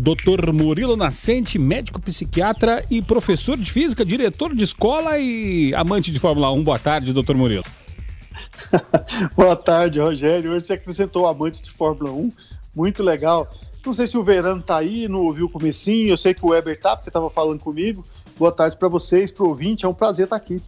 Dr. Murilo Nascente, médico psiquiatra e professor de física, diretor de escola e amante de Fórmula 1. Boa tarde, doutor Murilo. Boa tarde, Rogério. Hoje você acrescentou amante de Fórmula 1. Muito legal. Não sei se o Verano tá aí, não ouviu o comecinho. Eu sei que o Weber tá, porque estava falando comigo. Boa tarde para vocês, pro ouvinte. É um prazer estar aqui.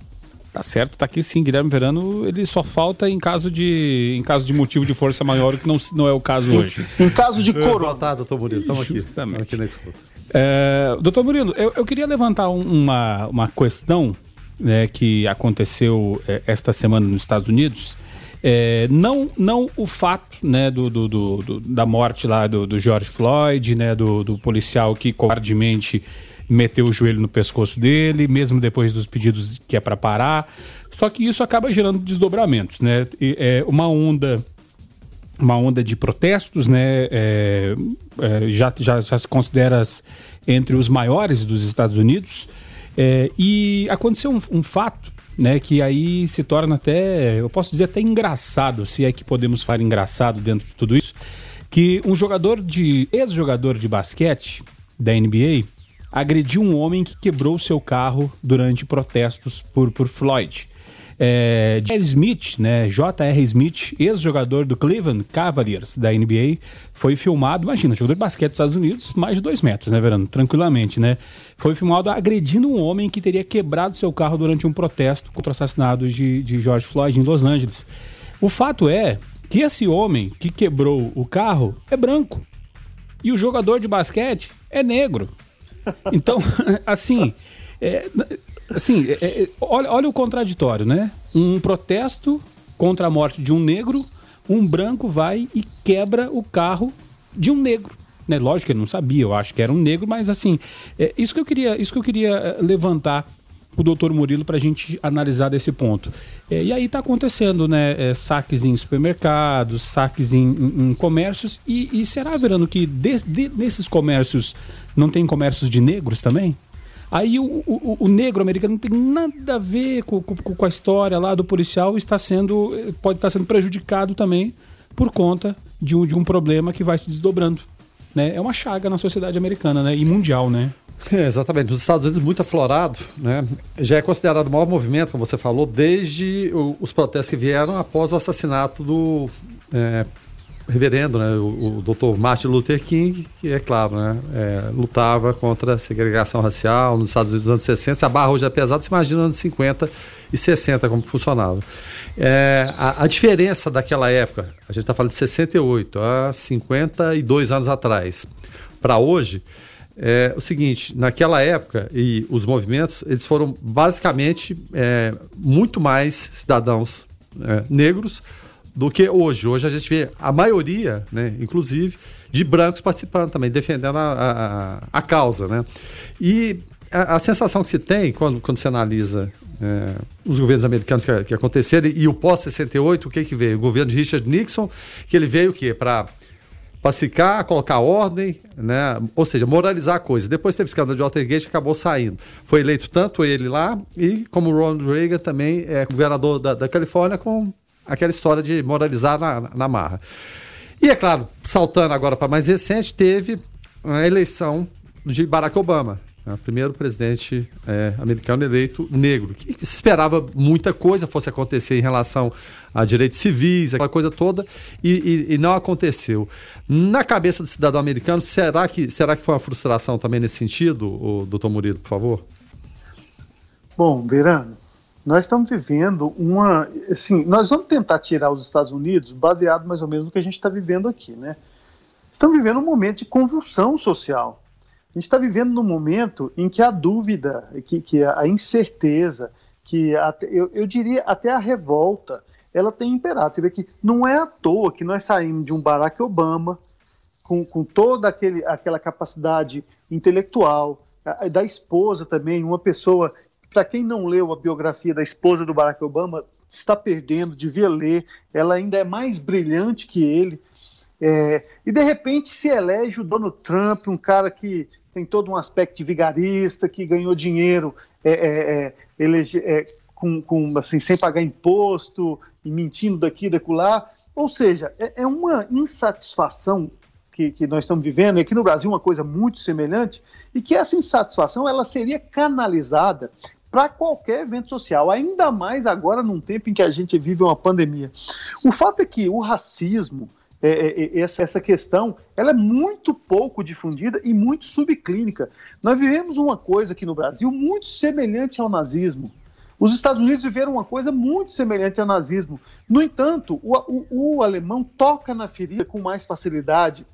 Tá certo, tá aqui sim. Guilherme Verano, ele só falta em caso de, em caso de motivo de força maior, que não, não é o caso hoje. em caso de coro. Boa tarde, doutor Murilo. Estamos aqui. Estamos aqui na escuta. É, doutor Murilo, eu, eu queria levantar uma, uma questão né, que aconteceu é, esta semana nos Estados Unidos. É, não, não o fato né, do, do, do, da morte lá do, do George Floyd, né, do, do policial que covardemente meteu o joelho no pescoço dele, mesmo depois dos pedidos que é para parar. Só que isso acaba gerando desdobramentos, né? E, é uma onda uma onda de protestos, né? É, é, já, já, já se considera entre os maiores dos Estados Unidos. É, e aconteceu um, um, fato, né? Que aí se torna até, eu posso dizer até engraçado, se é que podemos falar engraçado dentro de tudo isso, que um jogador de ex-jogador de basquete da NBA agrediu um homem que quebrou seu carro durante protestos por, por Floyd. É, J.R. Smith, né, J.R. Smith, ex-jogador do Cleveland Cavaliers da NBA, foi filmado, imagina, jogador de basquete dos Estados Unidos, mais de dois metros, né, Verano? Tranquilamente, né? Foi filmado agredindo um homem que teria quebrado seu carro durante um protesto contra o assassinato de, de George Floyd em Los Angeles. O fato é que esse homem que quebrou o carro é branco e o jogador de basquete é negro. Então, assim, é, assim é, é, olha, olha o contraditório, né? Um protesto contra a morte de um negro, um branco vai e quebra o carro de um negro. Né? Lógico que ele não sabia, eu acho que era um negro, mas assim, é, isso que eu queria, isso que eu queria é, levantar o doutor Murilo para a gente analisar desse ponto. É, e aí está acontecendo, né? É, saques em supermercados, saques em, em, em comércios. E, e, será, Verano, que de, de, nesses comércios não tem comércios de negros também? Aí o, o, o, negro americano não tem nada a ver com, com, com, a história lá do policial, está sendo, pode estar sendo prejudicado também por conta de um, de um problema que vai se desdobrando. Né? É uma chaga na sociedade americana né? e mundial, né? É, exatamente. Nos Estados Unidos, muito aflorado, né? já é considerado o maior movimento, como você falou, desde o, os protestos que vieram após o assassinato do é, reverendo, né, o, o Dr. Martin Luther King, que é claro, né, é, lutava contra a segregação racial nos Estados Unidos nos anos 60. Se a barra hoje é pesada, você imagina nos anos 50 e 60 como funcionava. É, a, a, diferença daquela época, a gente está falando de 68, há 52 anos atrás, para hoje, é o seguinte, naquela época, e os movimentos, eles foram basicamente é, muito mais cidadãos é, negros do que hoje. Hoje a gente vê a maioria, né, inclusive, de brancos participando também, defendendo a, a, a causa. Né? E a, a, sensação que se tem quando, quando se analisa é, os governos americanos que, que aconteceram e o pós-68, o que, que veio? O governo de Richard Nixon, que ele veio o quê? Para pacificar, colocar ordem, né? ou seja, moralizar a coisa. Depois teve escândalo de Watergate acabou saindo. Foi eleito tanto ele lá e como Ronald Reagan também é governador da, da Califórnia com aquela história de moralizar na, na marra. E é claro, saltando agora para mais recente, teve a eleição de Barack Obama, né, primeiro presidente é, americano eleito negro. Que, se esperava muita coisa fosse acontecer em relação a direitos civis, aquela coisa toda, e, e, e, não aconteceu. Na cabeça do cidadão americano, será que, será que foi uma frustração também nesse sentido, o doutor Murilo, por favor? Bom, Verano, nós estamos vivendo uma. Assim, nós vamos tentar tirar os Estados Unidos baseado mais ou menos no que a gente está vivendo aqui, né? Estamos vivendo um momento de convulsão social. A gente está vivendo num momento em que a dúvida, que, que a incerteza, que até, eu, eu diria até a revolta, ela tem imperado. Você vê que não é à toa que nós saímos de um Barack Obama com, com toda aquele, aquela capacidade intelectual, da esposa também, uma pessoa para quem não leu a biografia da esposa do Barack Obama, está perdendo, devia ler. Ela ainda é mais brilhante que ele. É, e de repente se elege o Donald Trump, um cara que tem todo um aspecto vigarista, que ganhou dinheiro é, é, é é, com, com, assim, sem pagar imposto e mentindo daqui lá. Ou seja, é, é uma insatisfação que, que nós estamos vivendo, e aqui no Brasil uma coisa muito semelhante, e que essa insatisfação ela seria canalizada para qualquer evento social, ainda mais agora num tempo em que a gente vive uma pandemia. O fato é que o racismo, é, é, é, essa, essa questão, ela é muito pouco difundida e muito subclínica. Nós vivemos uma coisa aqui no Brasil muito semelhante ao nazismo. Os Estados Unidos viveram uma coisa muito semelhante ao nazismo. No entanto, o, o, o alemão toca na ferida com mais facilidade.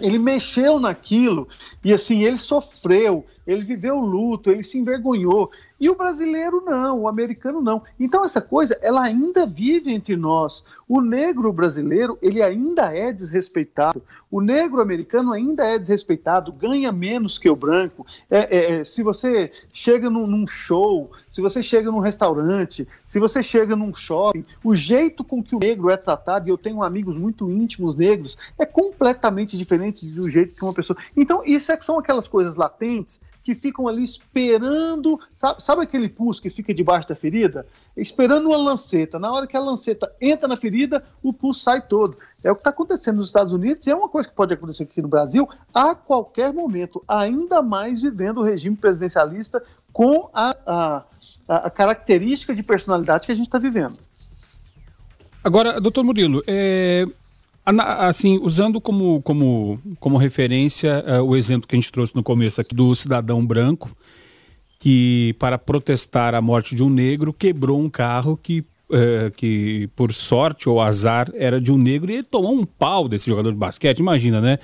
Ele mexeu naquilo e assim ele sofreu, ele viveu luto, ele se envergonhou. E o brasileiro não, o americano não. Então essa coisa, ela ainda vive entre nós. O negro brasileiro, ele ainda é desrespeitado. O negro americano ainda é desrespeitado, ganha menos que o branco. É, é, é, se você chega num, num, show, se você chega num restaurante, se você chega num shopping, o jeito com que o negro é tratado, e eu tenho amigos muito íntimos negros, é completamente diferente do jeito que uma pessoa. Então, isso é que são aquelas coisas latentes que ficam ali esperando. Sabe, sabe aquele pulso que fica debaixo da ferida? Esperando uma lanceta. Na hora que a lanceta entra na ferida, o pulso sai todo. É o que está acontecendo nos Estados Unidos e é uma coisa que pode acontecer aqui no Brasil a qualquer momento, ainda mais vivendo o regime presidencialista com a, a, a característica de personalidade que a gente está vivendo. Agora, doutor Murilo, é, Assim, usando como, como, como referência uh, o exemplo que a gente trouxe no começo aqui do cidadão branco, que para protestar a morte de um negro quebrou um carro que, uh, que por sorte ou azar era de um negro e ele tomou um pau desse jogador de basquete. Imagina, né?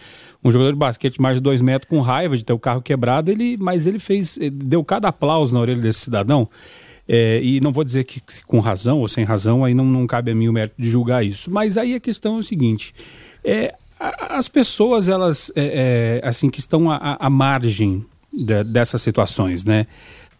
Um jogador de basquete mais de dois metros com raiva de ter o carro quebrado, ele, mas ele fez, ele deu cada aplauso na orelha desse cidadão. É, e não vou dizer que, com razão ou sem razão, aí não, não cabe a mim o mérito de julgar isso. Mas aí a questão é o seguinte: é, as pessoas, elas, é, é, assim, que estão à, à margem de, dessas situações, né?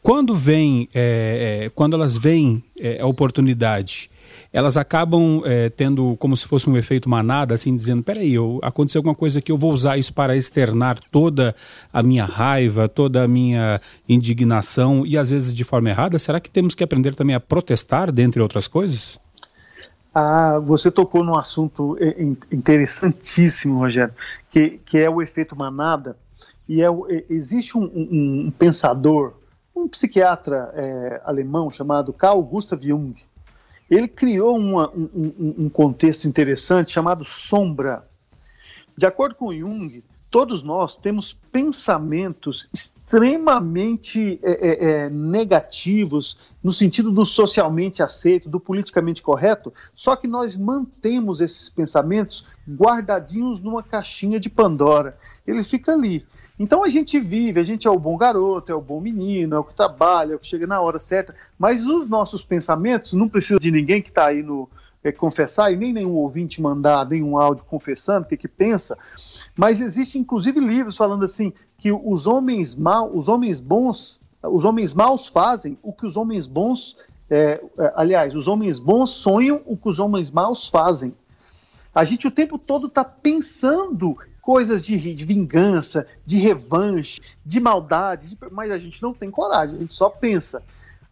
Quando vem, é, é, quando elas veem a oportunidade elas acabam é, tendo como se fosse um efeito manada, assim, dizendo: peraí, eu, aconteceu alguma coisa que eu vou usar isso para externar toda a minha raiva, toda a minha indignação e às vezes de forma errada. Será que temos que aprender também a protestar, dentre outras coisas? Ah, você tocou num assunto interessantíssimo, Rogério, que, que é o efeito manada. E é, existe um, um, um pensador, um psiquiatra é, alemão chamado Carl Gustav Jung, ele criou uma, um, um, contexto interessante chamado sombra. De acordo com Jung, todos nós temos pensamentos extremamente é, é, é, negativos no sentido do socialmente aceito, do politicamente correto, só que nós mantemos esses pensamentos guardadinhos numa caixinha de Pandora. Ele fica ali. Então a gente vive, a gente é o bom garoto, é o bom menino, é o que trabalha, é o que chega na hora certa, mas os nossos pensamentos, não precisa de ninguém que está aí no é, confessar, e nem nenhum ouvinte mandar nenhum áudio confessando o que, que pensa, mas existe inclusive livros falando assim, que os homens mal, os homens bons, os homens maus fazem o que os homens bons, é, é, aliás, os homens bons sonham o que os homens maus fazem. A gente o tempo todo está pensando coisas de, de, vingança, de revanche, de maldade, de, mas a gente não tem coragem, a gente só pensa.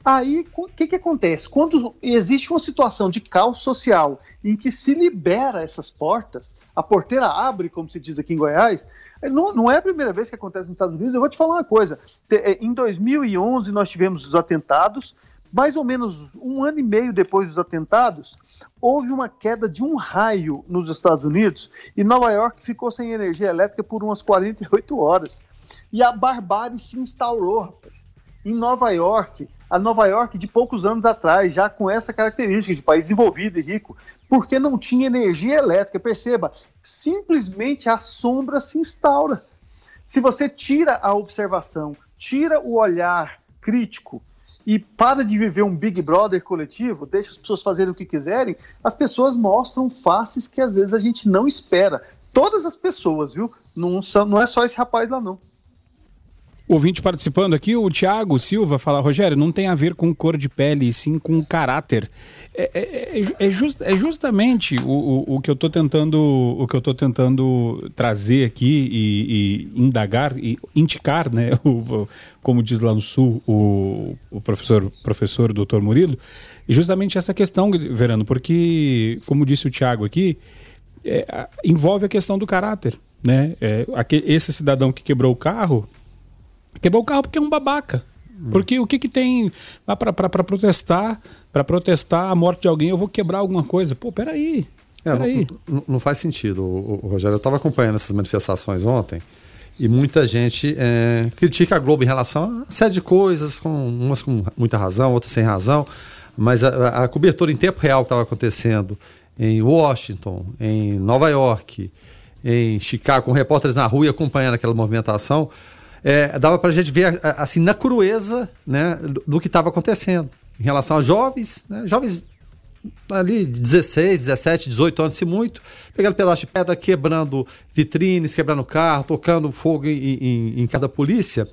Aí, o que, que acontece? Quando existe uma situação de caos social em que se libera essas portas, a porteira abre, como se diz aqui em Goiás, não, não é a primeira vez que acontece nos Estados Unidos. Eu vou te falar uma coisa: é, em 2011 nós tivemos os atentados, mais ou menos um ano e meio depois dos atentados, houve uma queda de um raio nos Estados Unidos e Nova York ficou sem energia elétrica por umas 48 horas. E a barbárie se instaurou, rapaz. Em Nova York, a Nova York de poucos anos atrás, já com essa característica de país desenvolvido e rico, porque não tinha energia elétrica. Perceba, simplesmente a sombra se instaura. Se você tira a observação, tira o olhar crítico, e para de viver um Big Brother coletivo, deixa as pessoas fazerem o que quiserem, as pessoas mostram faces que às vezes a gente não espera. Todas as pessoas, viu? Não, são, não é só esse rapaz lá, não. Ouvinte participando aqui, o Tiago Silva, fala: Rogério, não tem a ver com cor de pele, sim com caráter. É, é, é, é just, é justamente o, o, o, que eu estou tentando o que eu tô tentando trazer aqui e, e indagar e indicar, né? O, como diz lá no sul o, o professor professor doutor Murilo, e justamente essa questão, Verano, porque como disse o Tiago aqui, é, envolve a questão do caráter. né? É, aquele, esse cidadão que quebrou o carro, quebrou o carro porque é um babaca. Porque o que, que tem para protestar? Para protestar a morte de alguém, eu vou quebrar alguma coisa. Pô, peraí. É, peraí. Não, não, faz sentido, o, o Rogério. Eu estava acompanhando essas manifestações ontem e muita gente é, critica a Globo em relação a série de coisas, com, umas com muita razão, outras sem razão. Mas a, a cobertura em tempo real que estava acontecendo em Washington, em Nova York, em Chicago, com repórteres na rua e acompanhando aquela movimentação, é, dava para a gente ver assim na crueza né, do, que estava acontecendo em relação a jovens, né, jovens ali de 16, 17, 18 anos, se muito, pegando pedaço de pedra, quebrando vitrines, quebrando carro, tocando fogo em, em, em cada polícia.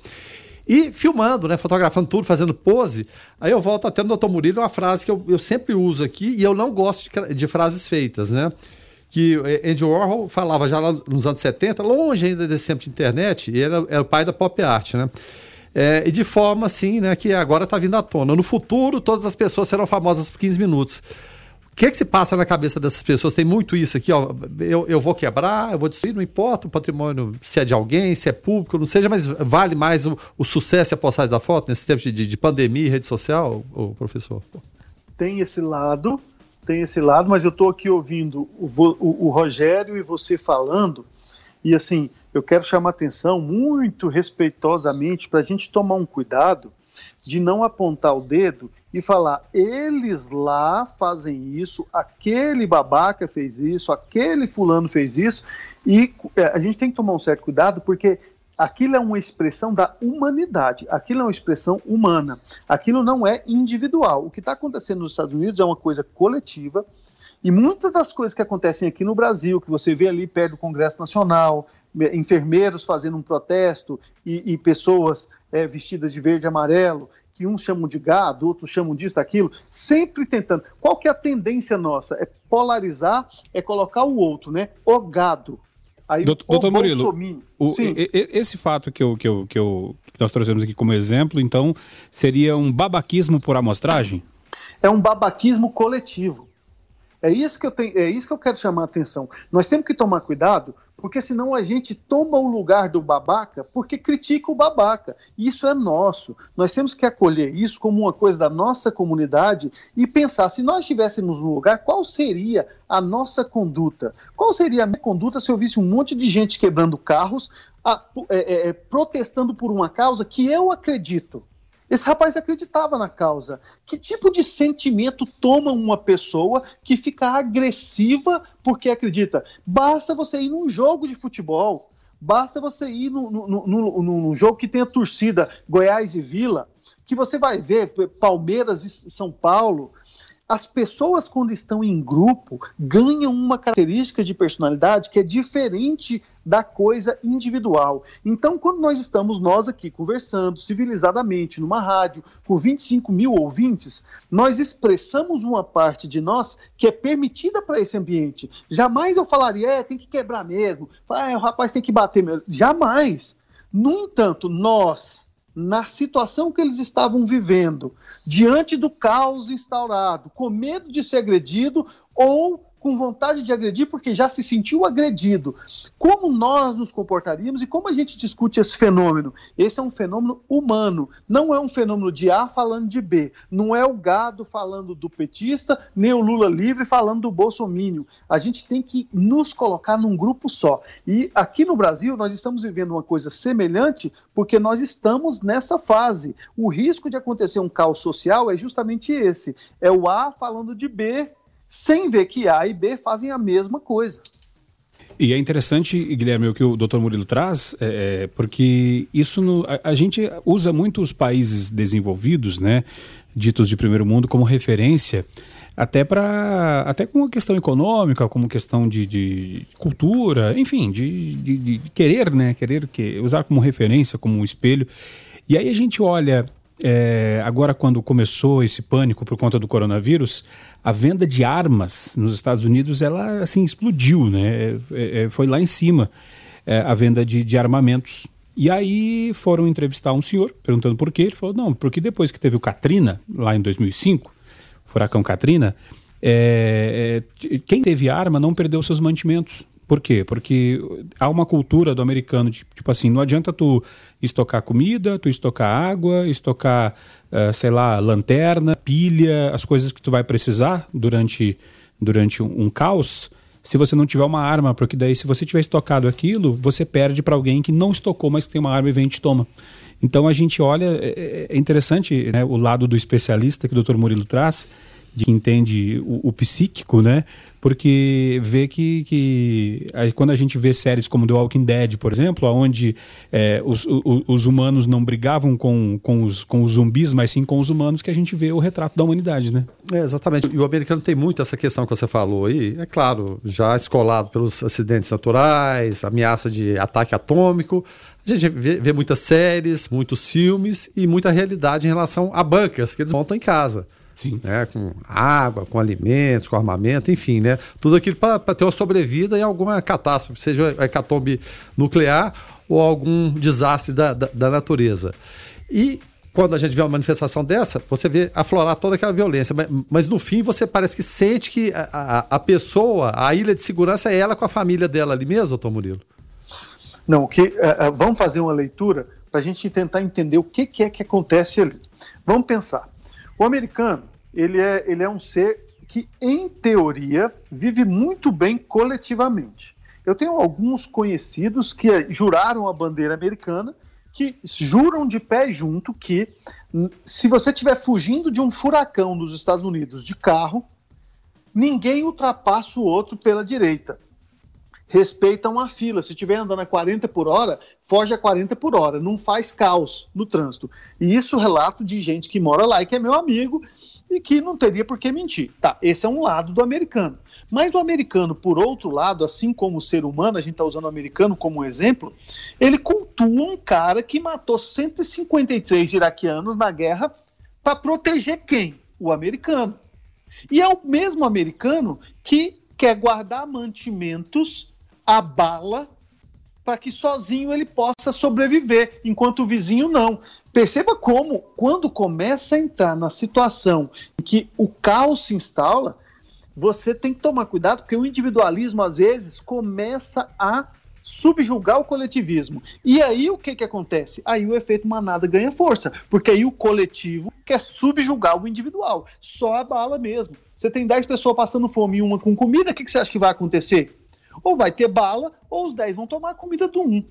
E filmando, né, fotografando tudo, fazendo pose. Aí eu volto até no Dr. Murilo, uma frase que eu, eu sempre uso aqui, e eu não gosto de, de frases feitas, né? Que Andy Warhol falava já lá nos anos 70, longe ainda desse tempo de internet, e era, era o pai da pop art, né? É, e de forma assim, né, que agora está vindo à tona. No futuro, todas as pessoas serão famosas por 15 minutos. O que, é que se passa na cabeça dessas pessoas? Tem muito isso aqui, ó. Eu, eu vou quebrar, eu vou destruir, não importa o patrimônio, se é de alguém, se é público, não seja, mas vale mais o, o sucesso e a postagem da foto nesse tempo de, de pandemia e rede social, o professor? Tem esse lado, tem esse lado, mas eu estou aqui ouvindo o, o, o Rogério e você falando, e assim, eu quero chamar atenção muito respeitosamente para a gente tomar um cuidado de não apontar o dedo e falar, eles lá fazem isso, aquele babaca fez isso, aquele fulano fez isso, e é, a gente tem que tomar um certo cuidado porque aquilo é uma expressão da humanidade, aquilo é uma expressão humana, aquilo não é individual. O que está acontecendo nos Estados Unidos é uma coisa coletiva, e muitas das coisas que acontecem aqui no Brasil, que você vê ali perto do Congresso Nacional, enfermeiros fazendo um protesto e, e pessoas é, vestidas de verde e amarelo, que uns chamam de gado, outros chamam disso, daquilo, sempre tentando. Qual que é a tendência nossa? É polarizar, é colocar o outro, né? O gado. Aí, doutor, Murilo, o, esse fato que, eu, que, eu, que, eu, que nós trouxemos aqui como exemplo, então, seria um babaquismo por amostragem? É um babaquismo coletivo. É isso que eu tenho, é isso que eu quero chamar a atenção. Nós temos que tomar cuidado, porque senão a gente toma o lugar do babaca porque critica o babaca. Isso é nosso. Nós temos que acolher isso como uma coisa da nossa comunidade e pensar, se nós estivéssemos no lugar, qual seria a nossa conduta? Qual seria a minha conduta se eu visse um monte de gente quebrando carros, a, é, é, protestando por uma causa que eu acredito? Esse rapaz acreditava na causa. Que tipo de sentimento toma uma pessoa que fica agressiva porque acredita? Basta você ir num jogo de futebol, basta você ir num, num, num jogo que tenha torcida Goiás e Vila, que você vai ver Palmeiras e São Paulo, as pessoas, quando estão em grupo, ganham uma característica de personalidade que é diferente da coisa individual. Então, quando nós estamos, nós aqui, conversando civilizadamente numa rádio, com 25 mil ouvintes, nós expressamos uma parte de nós que é permitida para esse ambiente. Jamais eu falaria, é, tem que quebrar mesmo, ah, o rapaz tem que bater mesmo. Jamais. No entanto, nós na situação que eles estavam vivendo, diante do caos instaurado, com medo de ser agredido ou com vontade de agredir porque já se sentiu agredido. Como nós nos comportaríamos e como a gente discute esse fenômeno? Esse é um fenômeno humano, não é um fenômeno de A falando de B, não é o gado falando do petista, nem o Lula livre falando do bolsomínio. A gente tem que nos colocar num grupo só. E aqui no Brasil nós estamos vivendo uma coisa semelhante porque nós estamos nessa fase. O risco de acontecer um caos social é justamente esse, é o A falando de B sem ver que A e B fazem a mesma coisa. E é interessante, Guilherme, o que o Dr. Murilo traz, é, é, porque isso no, a, a, gente usa muito os países desenvolvidos, né, ditos de primeiro mundo, como referência, até para até como questão econômica, como questão de, de cultura, enfim, de, de, de, querer, né, querer que, usar como referência, como um espelho. E aí a gente olha é, agora, quando começou esse pânico por conta do coronavírus, a venda de armas nos Estados Unidos ela assim explodiu, né? É, é, foi lá em cima é, a venda de, de, armamentos. E aí foram entrevistar um senhor perguntando por quê. Ele falou: não, porque depois que teve o Katrina lá em 2005, furacão Katrina, é, é, quem teve arma não perdeu seus mantimentos Por quê? Porque há uma cultura do americano, de, tipo assim, não adianta tu estocar comida, tu estocar água, estocar, uh, sei lá, lanterna, pilha, as coisas que tu vai precisar durante, durante um, um caos, se você não tiver uma arma, porque daí se você tiver estocado aquilo, você perde para alguém que não estocou, mas que tem uma arma e vem e te toma. Então a gente olha, é, é interessante né, o lado do especialista que o Dr. Murilo traz, de que entende o, o psíquico, né? Porque vê que, que aí, quando a gente vê séries como The Walking Dead, por exemplo, onde é, os, os, os, humanos não brigavam com, com, os, com os zumbis, mas sim com os humanos, que a gente vê o retrato da humanidade, né? É, exatamente. E o americano tem muito essa questão que você falou aí, é claro, já escolado pelos acidentes naturais, ameaça de ataque atômico. A gente vê, vê muitas séries, muitos filmes e muita realidade em relação a bancas que eles montam em casa. Sim. Né, com água, com alimentos, com armamento, enfim, né? Tudo aquilo para ter uma sobrevida em alguma catástrofe, seja a hecatombe nuclear ou algum desastre da, da, da, natureza. E quando a gente vê uma manifestação dessa, você vê aflorar toda aquela violência, mas, mas no fim você parece que sente que a, a, a, pessoa, a ilha de segurança é ela com a família dela ali mesmo, doutor Murilo? Não, que, uh, vamos fazer uma leitura para a gente tentar entender o que, que é que acontece ali. Vamos pensar. O americano, ele é, ele é um ser que, em teoria, vive muito bem coletivamente. Eu tenho alguns conhecidos que juraram a bandeira americana, que juram de pé junto que, se você estiver fugindo de um furacão dos Estados Unidos de carro, ninguém ultrapassa o outro pela direita respeitam a fila. Se estiver andando a 40 por hora, foge a 40 por hora, não faz caos no trânsito. E isso relato de gente que mora lá e que é meu amigo e que não teria por que mentir. Tá, esse é um lado do americano. Mas o americano, por outro lado, assim como o ser humano, a gente está usando o americano como exemplo, ele cultua um cara que matou 153 iraquianos na guerra para proteger quem? O americano. E é o mesmo americano que quer guardar mantimentos a bala para que sozinho ele possa sobreviver, enquanto o vizinho não. Perceba como, quando começa a entrar na situação em que o caos se instala, você tem que tomar cuidado, porque o individualismo, às vezes, começa a subjugar o coletivismo. E aí o que, que acontece? Aí o efeito manada ganha força, porque aí o coletivo quer subjugar o individual. Só a bala mesmo. Você tem 10 pessoas passando fome e uma com comida, o que, que você acha que vai acontecer? Ou vai ter bala, ou os 10 vão tomar a comida do um.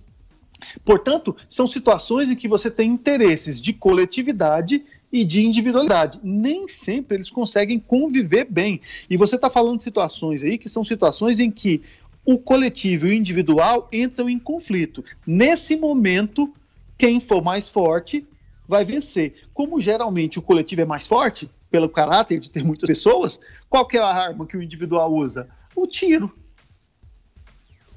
Portanto, são situações em que você tem interesses de coletividade e de individualidade. Nem sempre eles conseguem conviver bem. E você está falando de situações aí que são situações em que o coletivo e o individual entram em conflito. Nesse momento, quem for mais forte vai vencer. Como geralmente o coletivo é mais forte, pelo caráter de ter muitas pessoas, qual é a arma que o individual usa? O tiro.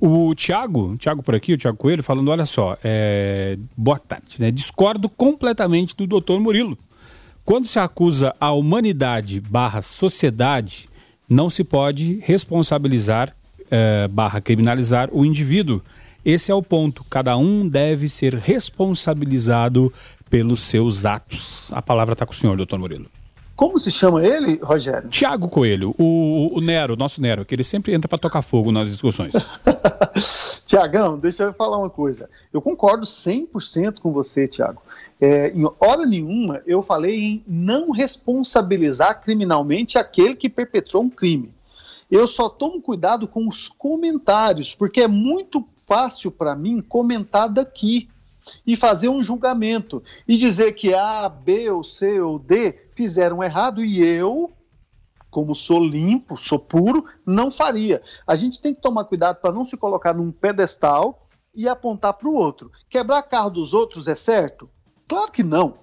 O Tiago, Tiago por aqui, o Tiago Coelho, falando: olha só, é... boa tarde, né? Discordo completamente do doutor Murilo. Quando se acusa a humanidade barra sociedade, não se pode responsabilizar é, barra criminalizar o indivíduo. Esse é o ponto. Cada um deve ser responsabilizado pelos seus atos. A palavra está com o senhor, doutor Murilo. Como se chama ele, Rogério? Tiago Coelho, o, o Nero, nosso Nero, que ele sempre entra para tocar fogo nas discussões. Tiagão, deixa eu falar uma coisa. Eu concordo 100% com você, Tiago. É, em hora nenhuma eu falei em não responsabilizar criminalmente aquele que perpetrou um crime. Eu só tomo cuidado com os comentários, porque é muito fácil para mim comentar daqui e fazer um julgamento e dizer que A, B ou C ou D fizeram errado e eu, como sou limpo, sou puro, não faria. A gente tem que tomar cuidado para não se colocar num pedestal e apontar para o outro. Quebrar carro dos outros é certo? Claro que não.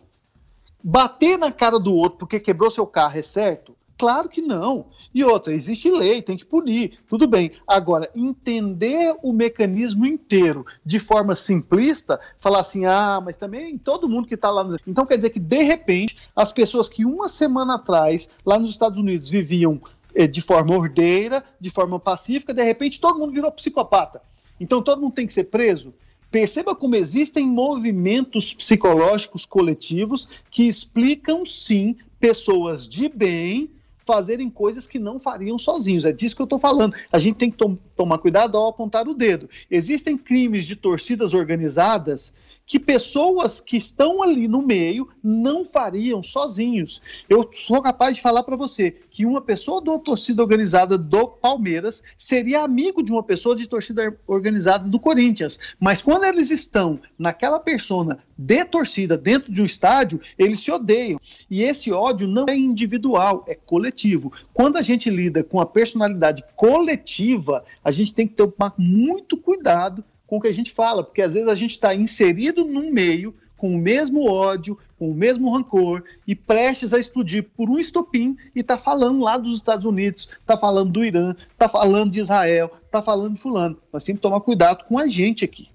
Bater na cara do outro porque quebrou seu carro é certo? Claro que não. E outra, existe lei, tem que punir, tudo bem. Agora, entender o mecanismo inteiro de forma simplista, falar assim, ah, mas também todo mundo que está lá. No... Então quer dizer que, de repente, as pessoas que uma semana atrás, lá nos Estados Unidos, viviam eh, de forma ordeira, de forma pacífica, de repente todo mundo virou psicopata. Então todo mundo tem que ser preso. Perceba como existem movimentos psicológicos coletivos que explicam, sim, pessoas de bem fazerem coisas que não fariam sozinhos. É disso que eu estou falando. A gente tem que to tomar cuidado ao apontar o dedo. Existem crimes de torcidas organizadas que pessoas que estão ali no meio não fariam sozinhos. Eu sou capaz de falar para você que uma pessoa da torcida organizada do Palmeiras seria amigo de uma pessoa de torcida organizada do Corinthians. Mas quando eles estão naquela persona de torcida dentro de um estádio, eles se odeiam. E esse ódio não é individual, é coletivo. Quando a gente lida com a personalidade coletiva, a gente tem que tomar muito cuidado com o que a gente fala, porque às vezes a gente está inserido num meio com o mesmo ódio, com o mesmo rancor e prestes a explodir por um estopim e está falando lá dos Estados Unidos, está falando do Irã, está falando de Israel, está falando de fulano. Nós temos que tomar cuidado com a gente aqui.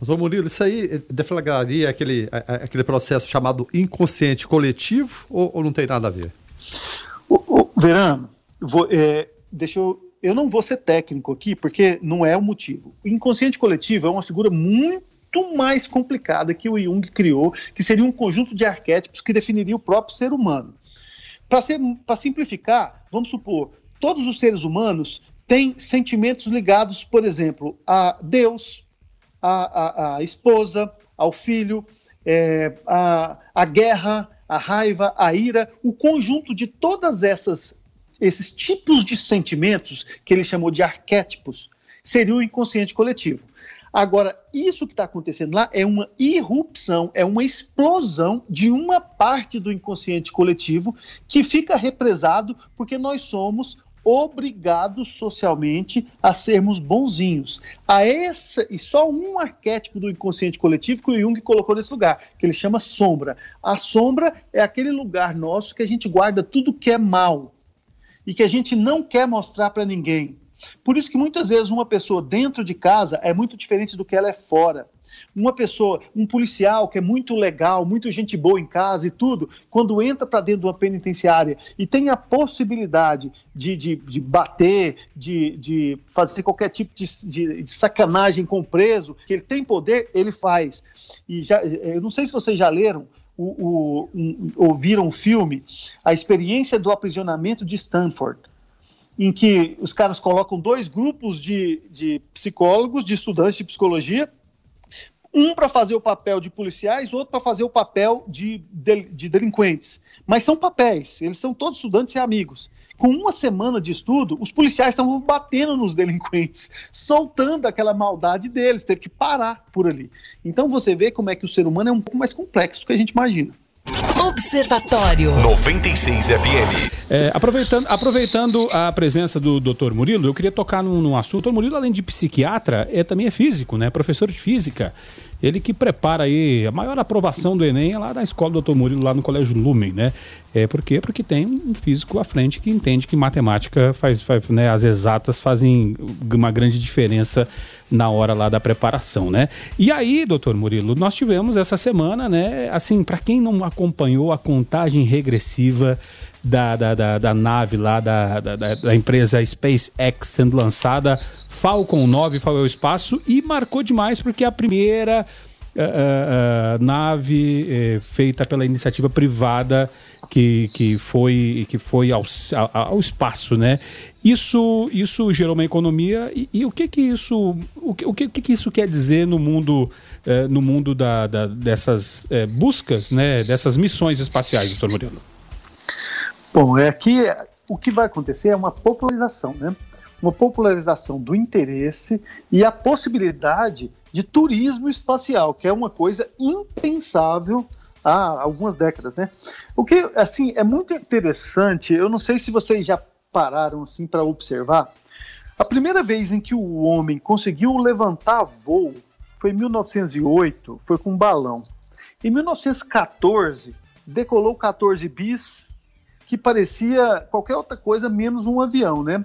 Doutor Murilo, isso aí deflagraria aquele, aquele processo chamado inconsciente coletivo ou, ou não tem nada a ver? O, o Verano, vou, é, deixa eu eu não vou ser técnico aqui, porque não é o motivo. O inconsciente coletivo é uma figura muito mais complicada que o Jung criou, que seria um conjunto de arquétipos que definiria o próprio ser humano. Para simplificar, vamos supor, todos os seres humanos têm sentimentos ligados, por exemplo, a Deus, a, a, a esposa, ao filho, é, a, a guerra, a raiva, a ira, o conjunto de todas essas esses tipos de sentimentos, que ele chamou de arquétipos, seria o inconsciente coletivo. Agora, isso que está acontecendo lá é uma irrupção, é uma explosão de uma parte do inconsciente coletivo que fica represado porque nós somos obrigados socialmente a sermos bonzinhos. A essa e só um arquétipo do inconsciente coletivo que o Jung colocou nesse lugar, que ele chama sombra. A sombra é aquele lugar nosso que a gente guarda tudo que é mal, e que a gente não quer mostrar para ninguém. Por isso que muitas vezes uma pessoa dentro de casa é muito diferente do que ela é fora. Uma pessoa, um policial que é muito legal, muito gente boa em casa e tudo, quando entra para dentro de uma penitenciária e tem a possibilidade de, de, de bater, de, de fazer qualquer tipo de, de, de sacanagem com o preso, que ele tem poder, ele faz. E já, eu não sei se vocês já leram o, o, um, ouviram um filme, A Experiência do Aprisionamento de Stanford, em que os caras colocam dois grupos de, de psicólogos, de estudantes de psicologia, um para fazer o papel de policiais, outro para fazer o papel de, de, de, delinquentes. Mas são papéis, eles são todos estudantes e amigos. Com uma semana de estudo, os policiais estavam batendo nos delinquentes, soltando aquela maldade deles, teve que parar por ali. Então você vê como é que o ser humano é um pouco mais complexo do que a gente imagina. Observatório 96 FM. É, aproveitando, aproveitando a presença do Dr. Murilo, eu queria tocar num, num assunto. O Murilo, além de psiquiatra, é, também é físico, né? Professor de física. Ele que prepara aí a maior aprovação do Enem é lá da escola do Dr. Murilo, lá no Colégio Lumen, né? É, por quê? Porque tem um físico à frente que entende que matemática faz, faz né, as exatas fazem uma grande diferença na hora lá da preparação, né? E aí, doutor Murilo, nós tivemos essa semana, né? Assim, para quem não acompanhou a contagem regressiva da, da, da, da nave lá da, da, da empresa SpaceX sendo lançada Falcon 9 foi ao espaço e marcou demais porque é a primeira uh, uh, nave uh, feita pela iniciativa privada que, que foi, que foi ao, ao, espaço, né? Isso, isso gerou uma economia e, e o que que isso o que, o que, que isso quer dizer no mundo no mundo da, da dessas buscas, né? Dessas missões espaciais, doutor Murilo? Bom, é aqui o que vai acontecer é uma popularização, né? uma popularização do interesse e a possibilidade de turismo espacial, que é uma coisa impensável há algumas décadas, né? O que, assim, é muito interessante, eu não sei se vocês já pararam, assim, para observar, a primeira vez em que o homem conseguiu levantar voo foi em 1908, foi com um balão. Em 1914, decolou 14 bis, que parecia qualquer outra coisa menos um avião, né?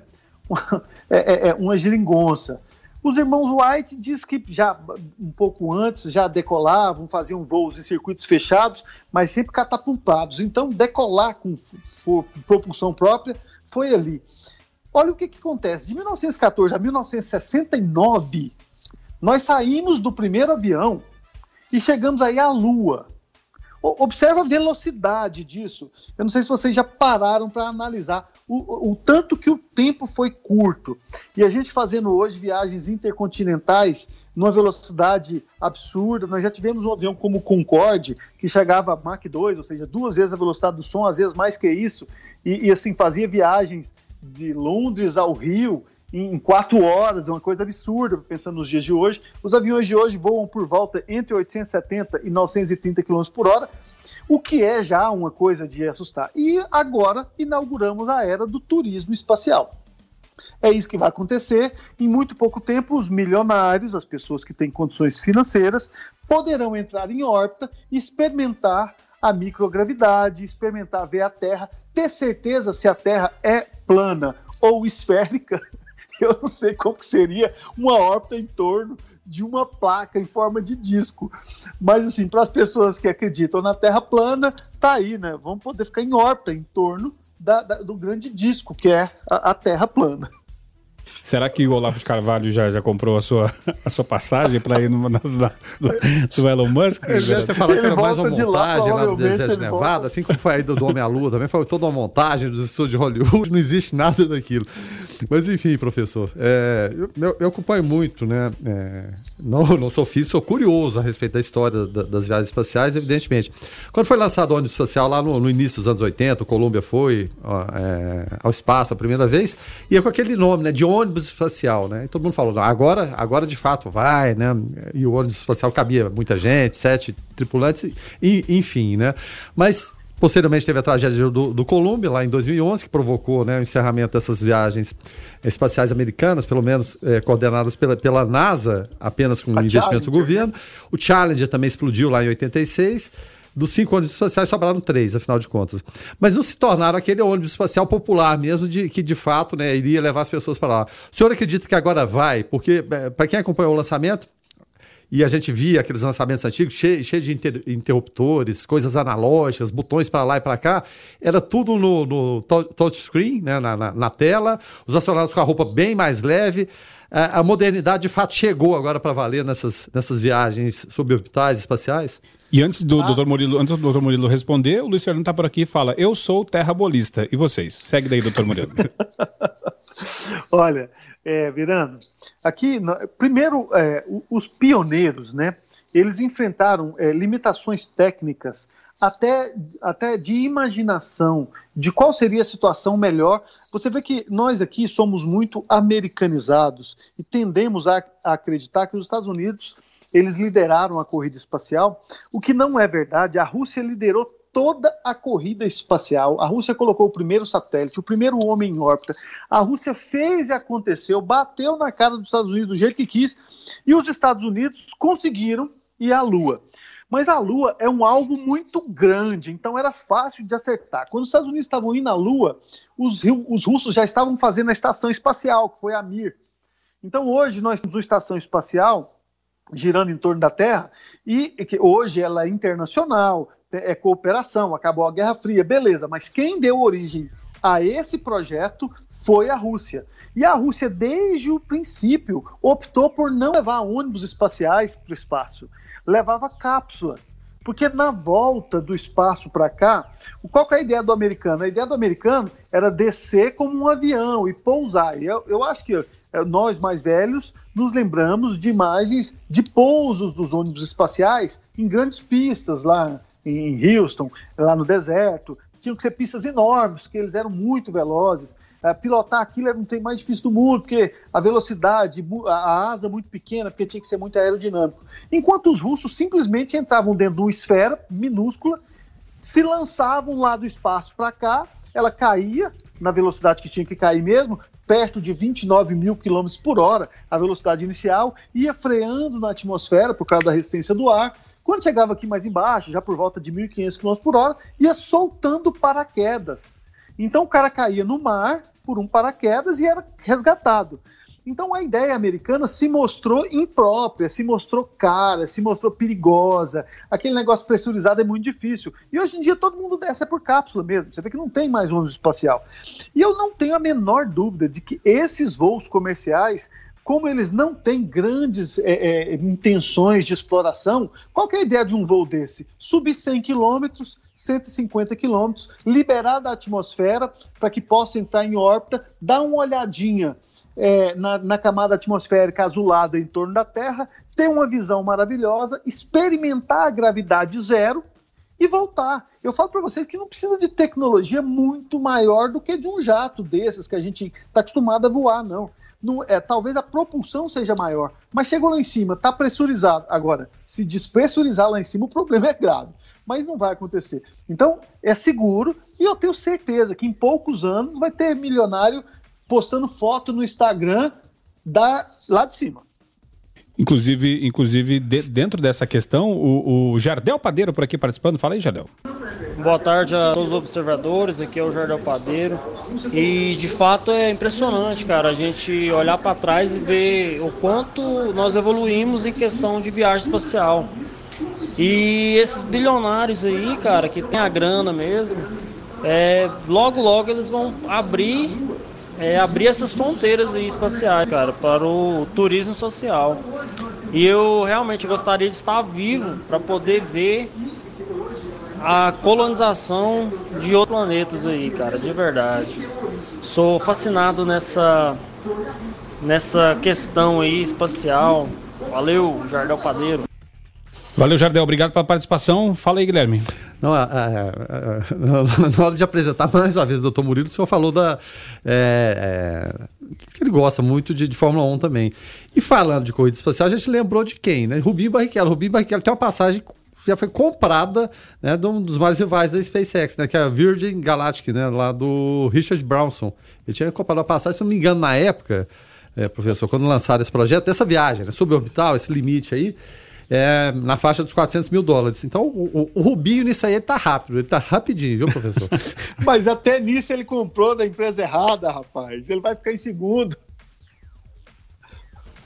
É, é, é, uma geringonça. Os irmãos White diz que já um pouco antes já decolavam, faziam voos em circuitos fechados, mas sempre catapultados. Então, decolar com propulsão própria foi ali. Olha o que, que acontece. De 1914 a 1969, nós saímos do primeiro avião e chegamos aí à Lua. Observa a velocidade disso. Eu não sei se vocês já pararam para analisar o, o, tanto que o tempo foi curto. E a gente fazendo hoje viagens intercontinentais numa velocidade absurda. Nós já tivemos um avião como o Concorde, que chegava a Mach 2, ou seja, duas vezes a velocidade do som, às vezes mais que isso, e, e assim fazia viagens de Londres ao Rio em quatro horas, é uma coisa absurda, pensando nos dias de hoje. Os aviões de hoje voam por volta entre 870 e 930 km por hora, o que é já uma coisa de assustar. E agora inauguramos a era do turismo espacial. É isso que vai acontecer. Em muito pouco tempo, os milionários, as pessoas que têm condições financeiras, poderão entrar em órbita e experimentar a microgravidade, experimentar ver a Terra, ter certeza se a Terra é plana ou esférica. Eu não sei como seria uma órbita em torno de uma placa em forma de disco. Mas assim, para as pessoas que acreditam na Terra plana, tá aí, né? Vamos poder ficar em órbita em torno da, da, do grande disco, que é a, a Terra plana. Será que o Olavo de Carvalho já, já comprou a sua, a sua passagem para ir numa das datas do, do, Elon Musk? Ele deve ter falado que era mais uma montagem lá, lá do Deserto de Nevada, volta. assim como foi a ida do Homem à Lua, também foi toda uma montagem dos estúdios de Hollywood, não existe nada daquilo. Mas enfim, professor, é, eu, eu, acompanho muito, né? É, não, não sou físico, sou curioso a respeito da história da, das viagens espaciais, evidentemente. Quando foi lançado o ônibus espacial lá no, no início dos anos 80, o Columbia foi ó, é, ao espaço a primeira vez, e é com aquele nome, né? De ônibus espacial, né? E todo mundo falou, agora, agora de fato vai, né? E o ônibus espacial cabia muita gente, sete tripulantes, e, enfim, né? Mas Posteriormente teve a tragédia do, do Columbia, lá em 2011, que provocou né, o encerramento dessas viagens espaciais americanas, pelo menos é, coordenadas pela, pela NASA, apenas com a investimentos do governo. O Challenger também explodiu lá em 86 dos cinco ônibus espaciais sobraram três, afinal de contas. Mas não se tornaram aquele ônibus espacial popular mesmo, de, que de fato né, iria levar as pessoas para lá. O senhor acredita que agora vai? Porque, é, para quem acompanhou o lançamento, e a gente via aqueles lançamentos antigos cheios cheio de inter, interruptores, coisas analógicas, botões para lá e para cá. Era tudo no, no touchscreen, né, na, na, na, tela. Os astronautas com a roupa bem mais leve. A, a modernidade, de fato, chegou agora para valer nessas, nessas viagens suborbitais espaciais? E antes do, ah. Dr. Murilo, antes do Dr. Murilo responder, o Luiz Fernando está por aqui e fala: Eu sou terrabolista. E vocês? Segue daí, Dr. Murilo. Olha, é, Virando, aqui, primeiro, é, os pioneiros, né? Eles enfrentaram é, limitações técnicas, até, até de imaginação, de qual seria a situação melhor. Você vê que nós aqui somos muito americanizados e tendemos a, a acreditar que os Estados Unidos eles lideraram a corrida espacial, o que não é verdade. A Rússia liderou toda a corrida espacial. A Rússia colocou o primeiro satélite, o primeiro homem em órbita. A Rússia fez e aconteceu, bateu na cara dos Estados Unidos do jeito que quis, e os Estados Unidos conseguiram ir à Lua. Mas a Lua é um alvo muito grande, então era fácil de acertar. Quando os Estados Unidos estavam indo à Lua, os, os russos já estavam fazendo a estação espacial, que foi a Mir. Então hoje nós temos uma estação espacial girando em torno da Terra, e que hoje ela é internacional, é cooperação, acabou a Guerra Fria, beleza, mas quem deu origem a esse projeto foi a Rússia. E a Rússia, desde o princípio, optou por não levar ônibus espaciais para o espaço, levava cápsulas. Porque na volta do espaço para cá, qual é a ideia do americano? A ideia do americano era descer como um avião e pousar. E eu, eu acho que é, nós mais velhos nos lembramos de imagens de pousos dos ônibus espaciais em grandes pistas lá em Houston, lá no deserto. Tinham que ser pistas enormes, que eles eram muito velozes. É, pilotar aquilo era um trem mais difícil do mundo, porque a velocidade, a asa muito pequena, porque tinha que ser muito aerodinâmico. Enquanto os russos simplesmente entravam dentro de uma esfera minúscula, se lançavam lá do espaço para cá, ela caía na velocidade que tinha que cair mesmo, perto de 29 mil quilômetros por hora, a velocidade inicial, ia freando na atmosfera por causa da resistência do ar. Quando chegava aqui mais embaixo, já por volta de 1.500 km por hora, ia soltando paraquedas. Então o cara caía no mar por um paraquedas e era resgatado. Então a ideia americana se mostrou imprópria, se mostrou cara, se mostrou perigosa. Aquele negócio pressurizado é muito difícil. E hoje em dia todo mundo desce é por cápsula mesmo. Você vê que não tem mais ônibus espacial. E eu não tenho a menor dúvida de que esses voos comerciais como eles não têm grandes é, é, intenções de exploração, qual é a ideia de um voo desse? Subir 100 quilômetros, 150 quilômetros, liberar da atmosfera para que possa entrar em órbita, dar uma olhadinha é, na, na, camada atmosférica azulada em torno da Terra, ter uma visão maravilhosa, experimentar a gravidade zero e voltar. Eu falo para vocês que não precisa de tecnologia muito maior do que de um jato desses que a gente está acostumado a voar, não é, talvez a propulsão seja maior, mas chegou lá em cima, está pressurizado. Agora, se despressurizar lá em cima, o problema é grave. Mas não vai acontecer. Então, é seguro e eu tenho certeza que em poucos anos vai ter milionário postando foto no Instagram da, lá de cima. Inclusive, inclusive de, dentro dessa questão, o, o, Jardel Padeiro por aqui participando. Fala aí, Jardel. Boa tarde a todos os observadores. Aqui é o Jardel Padeiro. E de fato é impressionante, cara, a gente olhar para trás e ver o quanto nós evoluímos em questão de viagem espacial. E esses bilionários aí, cara, que tem a grana mesmo, é, logo logo eles vão abrir é, abrir essas fronteiras espaciais, cara, para o turismo social. E eu realmente gostaria de estar vivo para poder ver a colonização de outros planetas aí, cara, de verdade. Sou fascinado nessa nessa questão aí espacial. Valeu, Jardel Padeiro. Valeu, Jardel. Obrigado pela participação. Fala aí, Guilherme. Não, a, a, a, na hora de apresentar mais uma vez o doutor Murilo, o senhor falou da. É, é, que ele gosta muito de, de, Fórmula 1 também. E falando de corrida espacial, a gente lembrou de quem, né? Rubinho Barrichello. Rubinho Barrichello tem uma passagem já foi comprada né, de um dos maiores rivais da SpaceX, né, que é a Virgin Galactic, né, lá do Richard Branson. Ele tinha comprado a passagem, se não me engano, na época, é, professor, quando lançaram esse projeto, dessa viagem, né, suborbital, esse limite aí, é, na faixa dos 400 mil dólares. Então, o, o, o Rubinho nisso aí ele tá rápido, ele tá rapidinho, viu, professor? Mas até nisso ele comprou da empresa errada, rapaz. Ele vai ficar em segundo.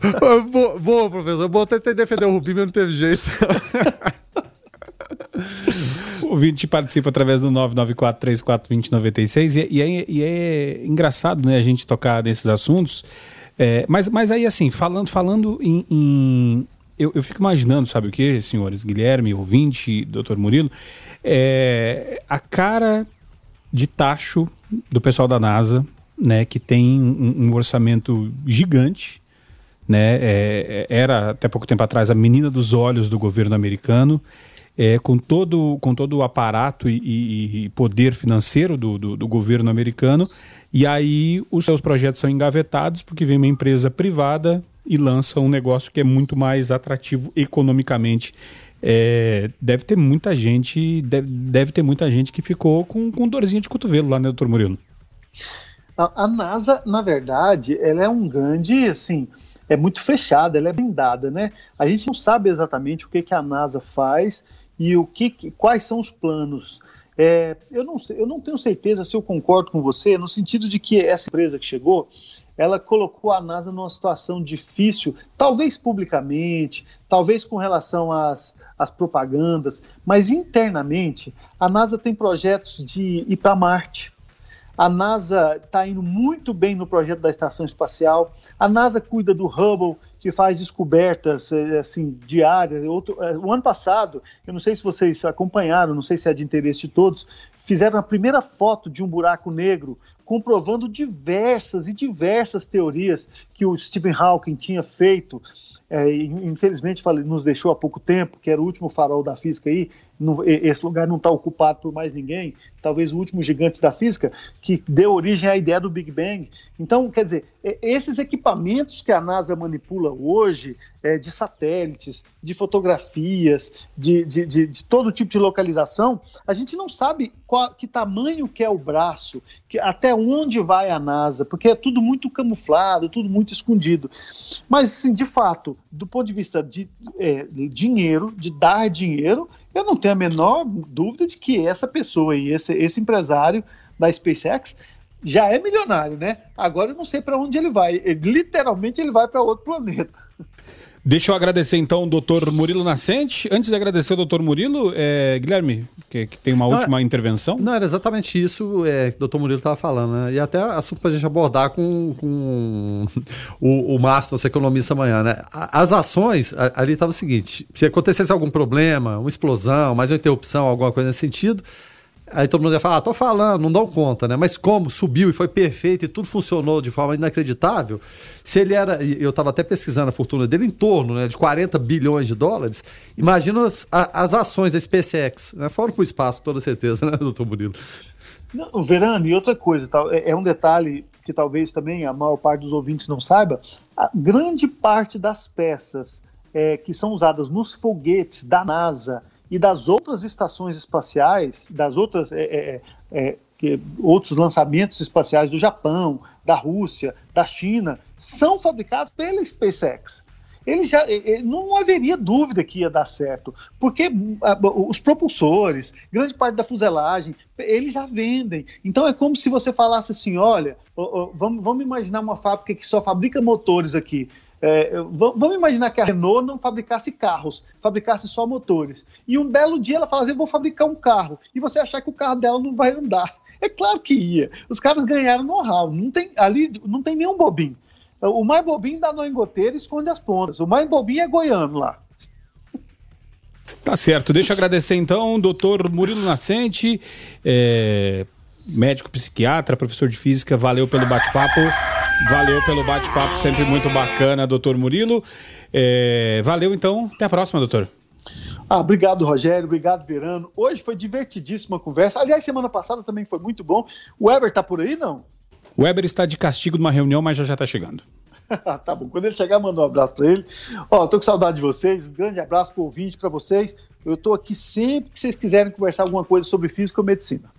boa, boa, professor. Bom, tentei defender o Rubinho, mas não teve jeito. O ouvinte participa através do 994-3420-96 e, e, é, e é engraçado né, a gente tocar nesses assuntos. É, mas, mas aí, assim, falando, falando em, em eu, eu, fico imaginando, sabe o que, senhores? Guilherme, ouvinte, doutor Murilo, é, a cara de tacho do pessoal da NASA, né, que tem um, um orçamento gigante, né, é, é era até pouco tempo atrás a menina dos olhos do governo americano, é, com, todo, com todo o aparato e, e, e poder financeiro do, do, do, governo americano, e aí os seus projetos são engavetados porque vem uma empresa privada e lança um negócio que é muito mais atrativo economicamente. É, deve ter muita gente, deve, deve, ter muita gente que ficou com, com dorzinha de cotovelo lá, né, doutor Murilo? A, a, NASA, na verdade, ela é um grande, assim, é muito fechada, ela é blindada, né? A gente não sabe exatamente o que, que a NASA faz e o que, que quais são os planos. É, eu, não sei, eu não tenho certeza se eu concordo com você, no sentido de que essa empresa que chegou, ela colocou a NASA numa situação difícil, talvez publicamente, talvez com relação às, às propagandas, mas internamente a NASA tem projetos de ir para Marte. A NASA está indo muito bem no projeto da estação espacial. A NASA cuida do Hubble, que faz descobertas eh, assim diárias. Outro, eh, o ano passado, eu não sei se vocês acompanharam, não sei se é de interesse de todos, fizeram a primeira foto de um buraco negro comprovando diversas e diversas teorias que o Stephen Hawking tinha feito. É, infelizmente nos deixou há pouco tempo, que era o último farol da física aí, esse lugar não está ocupado por mais ninguém, talvez o último gigante da física, que deu origem à ideia do Big Bang. Então, quer dizer, esses equipamentos que a NASA manipula hoje, é, de satélites, de fotografias, de, de, de, de, todo tipo de localização, a gente não sabe qual, que tamanho que é o braço, que, até onde vai a NASA, porque é tudo muito camuflado, tudo muito escondido. Mas, assim, de fato, do ponto de vista de é, dinheiro, de dar dinheiro, eu não tenho a menor dúvida de que essa pessoa aí, esse, esse empresário da SpaceX, já é milionário, né? Agora eu não sei para onde ele vai. Ele, literalmente ele vai para outro planeta. Deixa eu agradecer então o doutor Murilo Nascente. Antes de agradecer o doutor Murilo, é, Guilherme, que, que, tem uma não, última intervenção. Não, era exatamente isso é, que o doutor Murilo estava falando, né? E até assunto para a gente abordar com, com o, o Márcio, nosso economista amanhã, né? As ações, ali estava o seguinte: se acontecesse algum problema, uma explosão, mais uma interrupção, alguma coisa nesse sentido Aí todo mundo ia falar, ah, tô falando, não dão conta, né? Mas como subiu e foi perfeito e tudo funcionou de forma inacreditável, se ele era, eu estava até pesquisando a fortuna dele, em torno né, de 40 bilhões de dólares, imagina as, as ações da SpaceX, né? Fora para o espaço, toda certeza, né, doutor Murilo? Não, Verano, e outra coisa, é, é um detalhe que talvez também a maior parte dos ouvintes não saiba, a grande parte das peças é, que são usadas nos foguetes da NASA e das outras estações espaciais, das outras é, é, é, que, outros lançamentos espaciais do Japão, da Rússia, da China, são fabricados pela SpaceX. Ele já não haveria dúvida que ia dar certo, porque os propulsores, grande parte da fuselagem, eles já vendem. Então é como se você falasse assim: olha, vamos, vamos imaginar uma fábrica que só fabrica motores aqui. É, vamos imaginar que a Renault não fabricasse carros, fabricasse só motores. E um belo dia ela fala assim: eu vou fabricar um carro. E você achar que o carro dela não vai andar. É claro que ia. Os caras ganharam know-how. Não tem, ali não tem nenhum bobinho. O mais bobinho goteiro e esconde as pontas. O mais bobinho é goiano lá. Tá certo. Deixa eu agradecer então, doutor Murilo Nascente, é, médico psiquiatra, professor de física. Valeu pelo bate-papo. Valeu pelo bate-papo, sempre muito bacana, doutor Murilo. É, valeu então, até a próxima, doutor. Ah, obrigado, Rogério. Obrigado, Verano. Hoje foi divertidíssima a conversa. Aliás, semana passada também foi muito bom. O Weber tá por aí, não? O Weber está de castigo numa reunião, mas já já tá chegando. tá bom. Quando ele chegar, manda um abraço para ele. Ó, tô com saudade de vocês. Um grande abraço pro ouvinte para vocês. Eu tô aqui sempre que vocês quiserem conversar alguma coisa sobre física ou medicina.